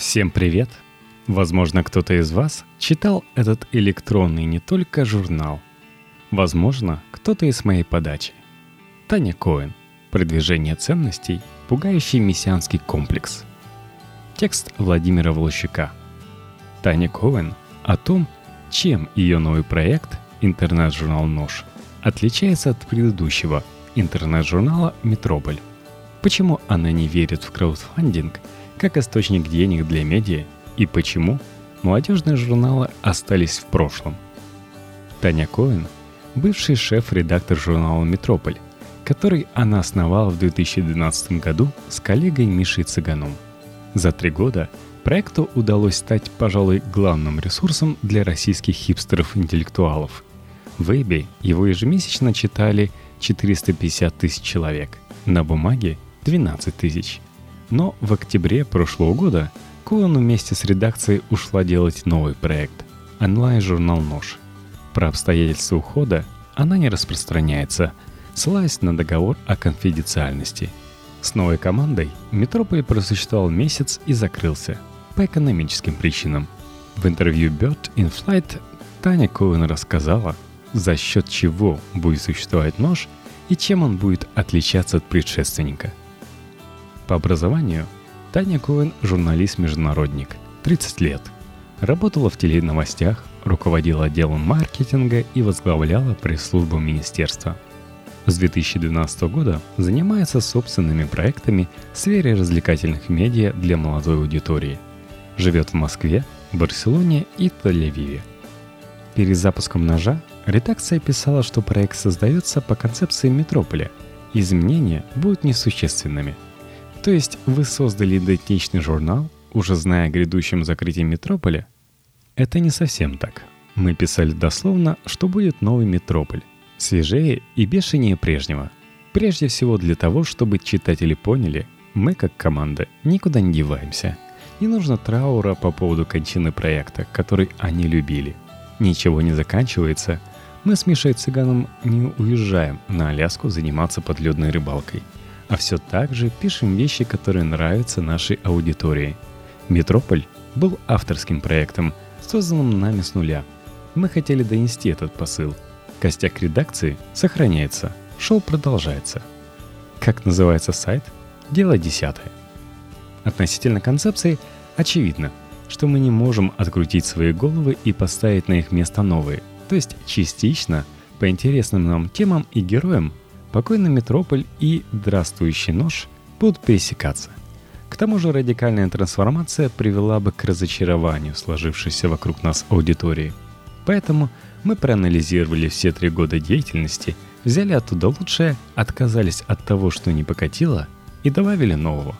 Всем привет! Возможно, кто-то из вас читал этот электронный не только журнал. Возможно, кто-то из моей подачи. Таня Коэн. Продвижение ценностей, пугающий мессианский комплекс. Текст Владимира Волощука. Таня Коэн о том, чем ее новый проект интернет-журнал «Нож» отличается от предыдущего интернет-журнала «Метрополь». Почему она не верит в краудфандинг как источник денег для медиа и почему молодежные журналы остались в прошлом. Таня Коэн – бывший шеф-редактор журнала «Метрополь», который она основала в 2012 году с коллегой Мишей Цыганом. За три года проекту удалось стать, пожалуй, главным ресурсом для российских хипстеров-интеллектуалов. В Вебе его ежемесячно читали 450 тысяч человек, на бумаге – 12 тысяч – но в октябре прошлого года Коэн вместе с редакцией ушла делать новый проект – онлайн-журнал «Нож». Про обстоятельства ухода она не распространяется, ссылаясь на договор о конфиденциальности. С новой командой Метрополь просуществовал месяц и закрылся по экономическим причинам. В интервью Bird in Flight Таня Коэн рассказала, за счет чего будет существовать нож и чем он будет отличаться от предшественника – по образованию Таня Коэн – журналист-международник, 30 лет. Работала в теленовостях, руководила отделом маркетинга и возглавляла пресс-службу министерства. С 2012 года занимается собственными проектами в сфере развлекательных медиа для молодой аудитории. Живет в Москве, Барселоне и Тель-Авиве. Перед запуском «Ножа» редакция писала, что проект создается по концепции метрополя. Изменения будут несущественными – то есть вы создали идентичный журнал, уже зная о грядущем закрытии Метрополя? Это не совсем так. Мы писали дословно, что будет новый Метрополь. Свежее и бешенее прежнего. Прежде всего для того, чтобы читатели поняли, мы как команда никуда не деваемся. Не нужно траура по поводу кончины проекта, который они любили. Ничего не заканчивается. Мы с Мишей Цыганом не уезжаем на Аляску заниматься подледной рыбалкой – а все так же пишем вещи, которые нравятся нашей аудитории. «Метрополь» был авторским проектом, созданным нами с нуля. Мы хотели донести этот посыл. Костяк редакции сохраняется, шоу продолжается. Как называется сайт? Дело десятое. Относительно концепции очевидно, что мы не можем открутить свои головы и поставить на их место новые, то есть частично по интересным нам темам и героям покойный Метрополь и Здравствующий нож будут пересекаться. К тому же радикальная трансформация привела бы к разочарованию сложившейся вокруг нас аудитории. Поэтому мы проанализировали все три года деятельности, взяли оттуда лучшее, отказались от того, что не покатило, и добавили нового.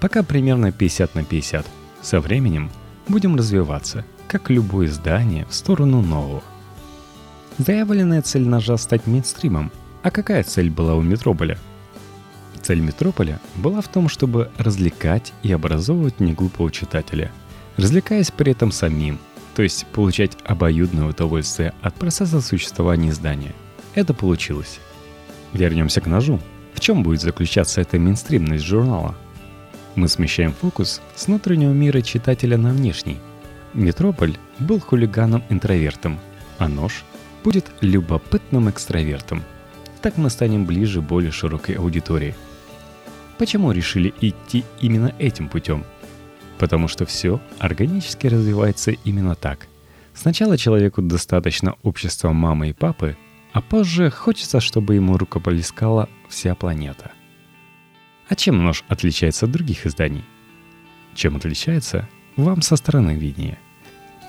Пока примерно 50 на 50. Со временем будем развиваться, как любое издание, в сторону нового. Заявленная цель ножа стать мейнстримом – а какая цель была у Метрополя? Цель Метрополя была в том, чтобы развлекать и образовывать неглупого читателя, развлекаясь при этом самим, то есть получать обоюдное удовольствие от процесса существования издания. Это получилось. Вернемся к ножу. В чем будет заключаться эта мейнстримность журнала? Мы смещаем фокус с внутреннего мира читателя на внешний. Метрополь был хулиганом-интровертом, а нож будет любопытным экстравертом – так мы станем ближе более широкой аудитории. Почему решили идти именно этим путем? Потому что все органически развивается именно так. Сначала человеку достаточно общества мамы и папы, а позже хочется, чтобы ему рукополискала вся планета. А чем нож отличается от других изданий? Чем отличается, вам со стороны виднее.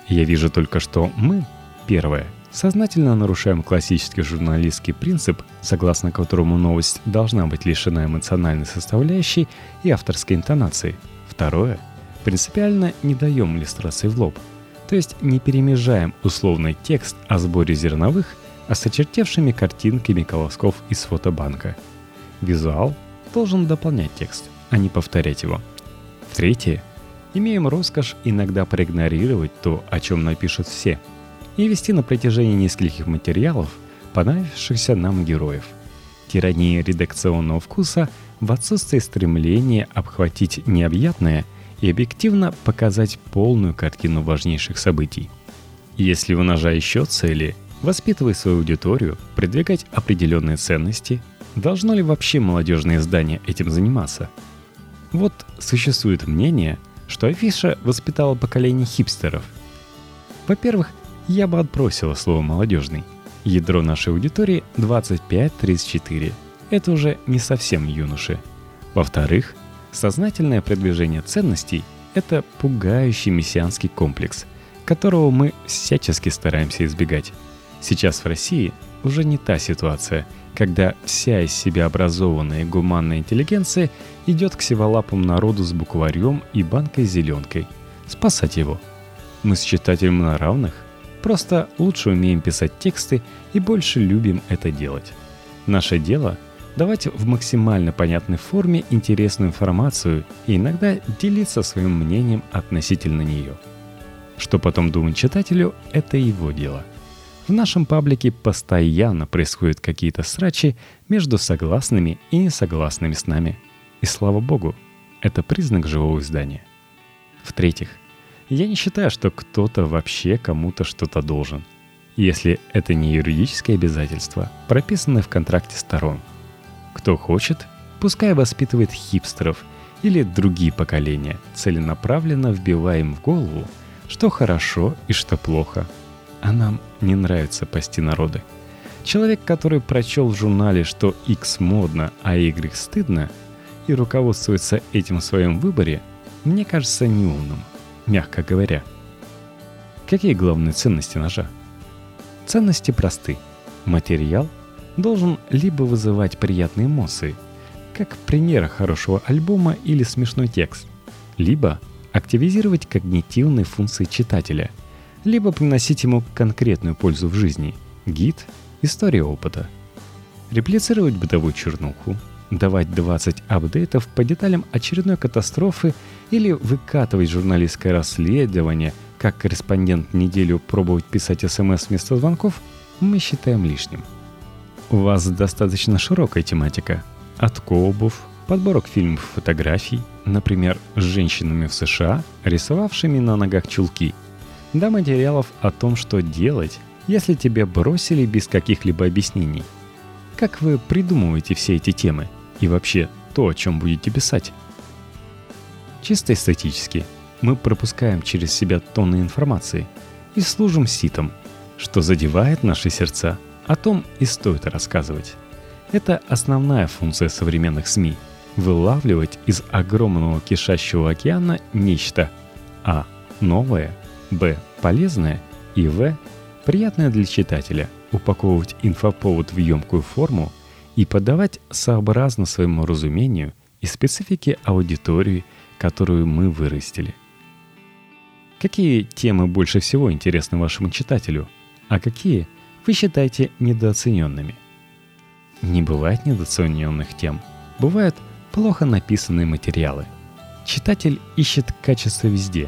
Я вижу только, что мы, первое, сознательно нарушаем классический журналистский принцип, согласно которому новость должна быть лишена эмоциональной составляющей и авторской интонации. Второе. Принципиально не даем иллюстрации в лоб. То есть не перемежаем условный текст о сборе зерновых, а с очертевшими картинками колосков из фотобанка. Визуал должен дополнять текст, а не повторять его. Третье. Имеем роскошь иногда проигнорировать то, о чем напишут все – и вести на протяжении нескольких материалов понравившихся нам героев. Тирания редакционного вкуса в отсутствии стремления обхватить необъятное и объективно показать полную картину важнейших событий. Если умножая еще цели, воспитывая свою аудиторию, продвигать определенные ценности, должно ли вообще молодежное издание этим заниматься? Вот существует мнение, что афиша воспитала поколение хипстеров. Во-первых, я бы отбросила слово «молодежный». Ядро нашей аудитории 25-34. Это уже не совсем юноши. Во-вторых, Сознательное продвижение ценностей – это пугающий мессианский комплекс, которого мы всячески стараемся избегать. Сейчас в России уже не та ситуация, когда вся из себя образованная гуманная интеллигенция идет к сиволапому народу с букварем и банкой зеленкой. Спасать его. Мы с читателем на равных. Просто лучше умеем писать тексты и больше любим это делать. Наше дело – давать в максимально понятной форме интересную информацию и иногда делиться своим мнением относительно нее. Что потом думать читателю, это его дело. В нашем паблике постоянно происходят какие-то срачи между согласными и несогласными с нами. И слава богу, это признак живого издания. В-третьих, я не считаю, что кто-то вообще кому-то что-то должен, если это не юридическое обязательство, прописанное в контракте сторон – кто хочет, пускай воспитывает хипстеров или другие поколения, целенаправленно вбивая им в голову, что хорошо и что плохо. А нам не нравится пасти народы. Человек, который прочел в журнале, что X модно, а Y стыдно, и руководствуется этим в своем выборе, мне кажется неумным, мягко говоря. Какие главные ценности ножа? Ценности просты. Материал – должен либо вызывать приятные эмоции, как пример хорошего альбома или смешной текст, либо активизировать когнитивные функции читателя, либо приносить ему конкретную пользу в жизни, гид, история опыта. Реплицировать бытовую чернуху, давать 20 апдейтов по деталям очередной катастрофы или выкатывать журналистское расследование, как корреспондент неделю пробовать писать смс вместо звонков, мы считаем лишним – у вас достаточно широкая тематика. От обувь, подборок фильмов фотографий, например, с женщинами в США, рисовавшими на ногах чулки, до материалов о том, что делать, если тебя бросили без каких-либо объяснений. Как вы придумываете все эти темы и вообще то, о чем будете писать? Чисто эстетически мы пропускаем через себя тонны информации и служим ситом, что задевает наши сердца – о том и стоит рассказывать. Это основная функция современных СМИ – вылавливать из огромного кишащего океана нечто а. новое, б. полезное и в. приятное для читателя, упаковывать инфоповод в емкую форму и подавать сообразно своему разумению и специфике аудитории, которую мы вырастили. Какие темы больше всего интересны вашему читателю, а какие – вы считаете недооцененными. Не бывает недооцененных тем. Бывают плохо написанные материалы. Читатель ищет качество везде.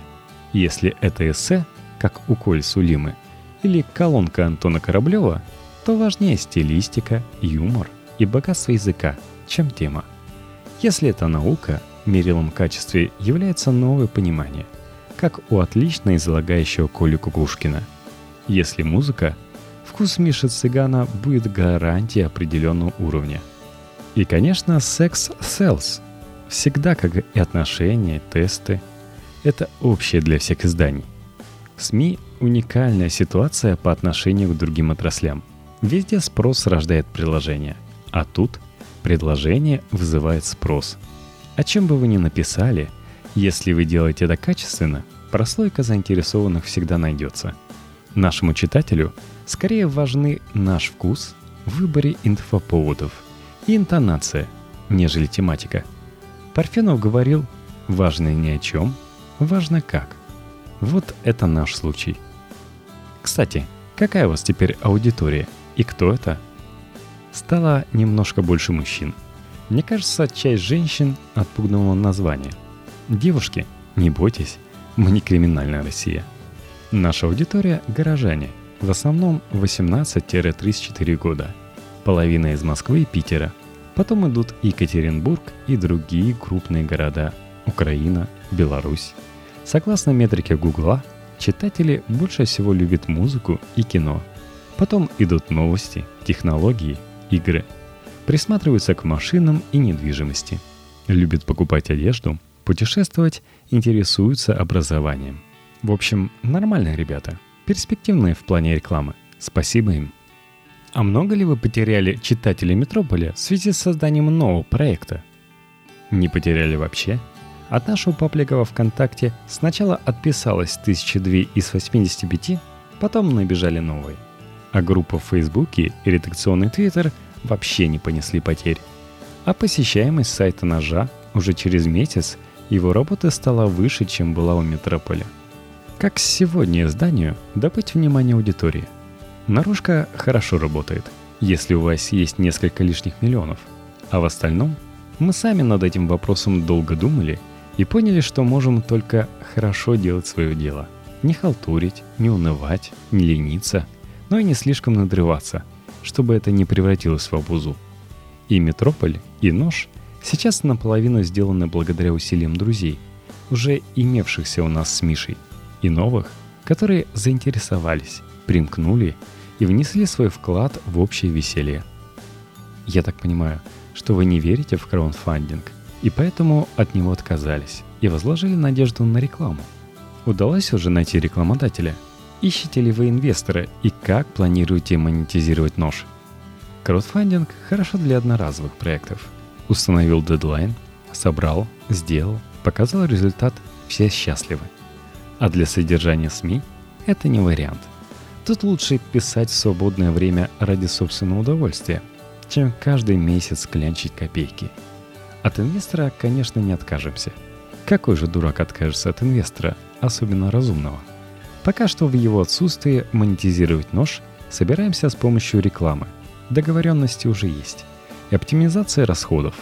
Если это эссе, как у Коль Сулимы, или колонка Антона Кораблева, то важнее стилистика, юмор и богатство языка, чем тема. Если это наука, мерилом качества является новое понимание, как у отлично излагающего Коли Кукушкина. Если музыка – вкус Миши Цыгана будет гарантией определенного уровня. И, конечно, секс селс. Всегда, как и отношения, тесты. Это общее для всех изданий. В СМИ уникальная ситуация по отношению к другим отраслям. Везде спрос рождает предложение, а тут предложение вызывает спрос. О чем бы вы ни написали, если вы делаете это качественно, прослойка заинтересованных всегда найдется. Нашему читателю – Скорее важны наш вкус в выборе инфоповодов и интонация, нежели тематика. Парфенов говорил, важно не о чем, важно как. Вот это наш случай. Кстати, какая у вас теперь аудитория и кто это? Стало немножко больше мужчин. Мне кажется, часть женщин отпугнула название. Девушки, не бойтесь, мы не криминальная Россия. Наша аудитория – горожане – в основном 18-34 года. Половина из Москвы и Питера. Потом идут Екатеринбург и другие крупные города. Украина, Беларусь. Согласно метрике Гугла, читатели больше всего любят музыку и кино. Потом идут новости, технологии, игры. Присматриваются к машинам и недвижимости. Любят покупать одежду, путешествовать, интересуются образованием. В общем, нормальные ребята. Перспективные в плане рекламы. Спасибо им. А много ли вы потеряли читателей Метрополя в связи с созданием нового проекта? Не потеряли вообще? От нашего паблика ВКонтакте сначала отписалось тысячи две из 85, потом набежали новые. А группа в Фейсбуке и редакционный Твиттер вообще не понесли потерь. А посещаемость сайта «Ножа» уже через месяц его работа стала выше, чем была у Метрополя. Как сегодня изданию добыть внимание аудитории – Наружка хорошо работает, если у вас есть несколько лишних миллионов. А в остальном мы сами над этим вопросом долго думали и поняли, что можем только хорошо делать свое дело. Не халтурить, не унывать, не лениться, но и не слишком надрываться, чтобы это не превратилось в обузу. И «Метрополь», и «Нож» сейчас наполовину сделаны благодаря усилиям друзей, уже имевшихся у нас с Мишей, и новых, которые заинтересовались примкнули и внесли свой вклад в общее веселье. Я так понимаю, что вы не верите в краудфандинг, и поэтому от него отказались и возложили надежду на рекламу. Удалось уже найти рекламодателя? Ищете ли вы инвестора и как планируете монетизировать нож? Краудфандинг хорошо для одноразовых проектов. Установил дедлайн, собрал, сделал, показал результат, все счастливы. А для содержания СМИ это не вариант. Тут лучше писать в свободное время ради собственного удовольствия, чем каждый месяц клянчить копейки. От инвестора, конечно, не откажемся. Какой же дурак откажется от инвестора, особенно разумного? Пока что в его отсутствии монетизировать нож собираемся с помощью рекламы. Договоренности уже есть. И оптимизация расходов.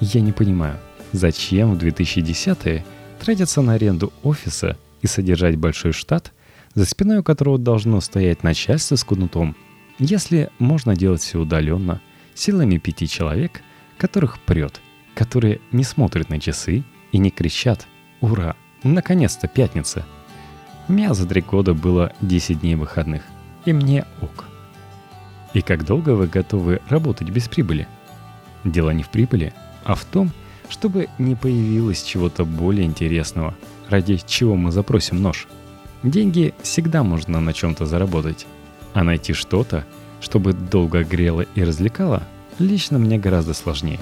Я не понимаю, зачем в 2010-е тратиться на аренду офиса и содержать большой штат – за спиной у которого должно стоять начальство с кнутом, если можно делать все удаленно, силами пяти человек, которых прет, которые не смотрят на часы и не кричат «Ура! Наконец-то пятница!» У меня за три года было 10 дней выходных, и мне ок. И как долго вы готовы работать без прибыли? Дело не в прибыли, а в том, чтобы не появилось чего-то более интересного, ради чего мы запросим нож – Деньги всегда можно на чем-то заработать, а найти что-то, чтобы долго грело и развлекало, лично мне гораздо сложнее.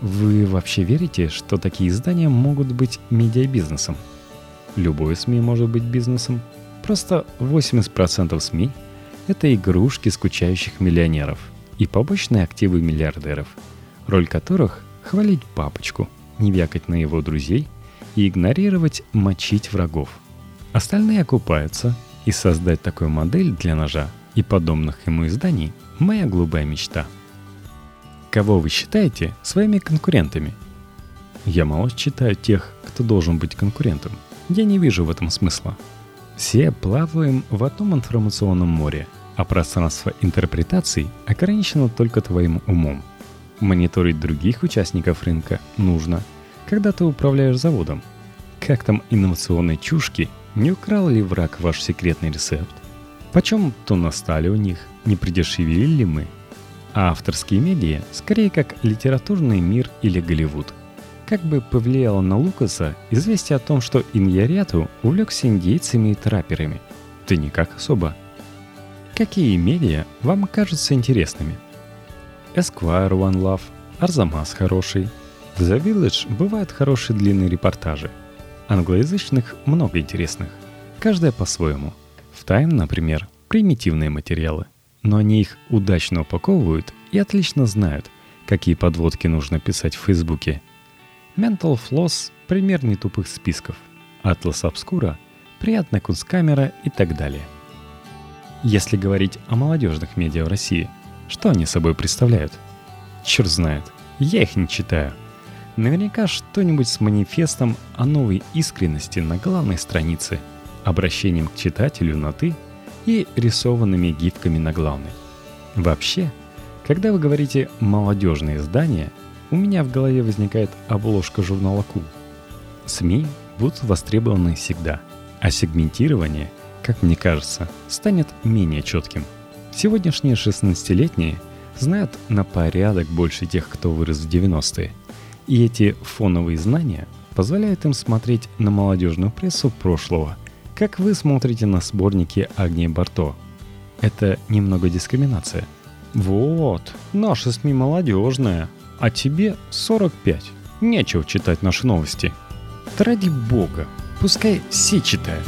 Вы вообще верите, что такие издания могут быть медиабизнесом? Любой СМИ может быть бизнесом. Просто 80% СМИ – это игрушки скучающих миллионеров и побочные активы миллиардеров, роль которых – хвалить папочку, не вякать на его друзей и игнорировать, мочить врагов – Остальные окупаются, и создать такую модель для ножа и подобных ему изданий – моя голубая мечта. Кого вы считаете своими конкурентами? Я мало читаю тех, кто должен быть конкурентом. Я не вижу в этом смысла. Все плаваем в одном информационном море, а пространство интерпретаций ограничено только твоим умом. Мониторить других участников рынка нужно, когда ты управляешь заводом. Как там инновационные чушки – не украл ли враг ваш секретный рецепт? Почем то настали у них? Не придешевили ли мы? А авторские медиа скорее как литературный мир или Голливуд. Как бы повлияло на Лукаса известие о том, что Иньяряту увлекся индейцами и трапперами? Да никак особо. Какие медиа вам кажутся интересными? Esquire One Love, Арзамас хороший. В The Village бывают хорошие длинные репортажи – Англоязычных много интересных, каждая по-своему. В Time, например, примитивные материалы, но они их удачно упаковывают и отлично знают, какие подводки нужно писать в Фейсбуке. Mental Floss — пример нетупых списков. Atlas Obscura — приятная кунсткамера и так далее. Если говорить о молодежных медиа в России, что они собой представляют? Черт знает, я их не читаю — Наверняка что-нибудь с манифестом о новой искренности на главной странице, обращением к читателю на «ты» и рисованными гифками на главной. Вообще, когда вы говорите «молодежные издания», у меня в голове возникает обложка журнала «Кул». СМИ будут востребованы всегда, а сегментирование, как мне кажется, станет менее четким. Сегодняшние 16-летние знают на порядок больше тех, кто вырос в 90-е. И эти фоновые знания позволяют им смотреть на молодежную прессу прошлого, как вы смотрите на сборники Агнии Барто. Это немного дискриминация. Вот, наши СМИ молодежные, а тебе 45. Нечего читать наши новости. Да ради бога, пускай все читают.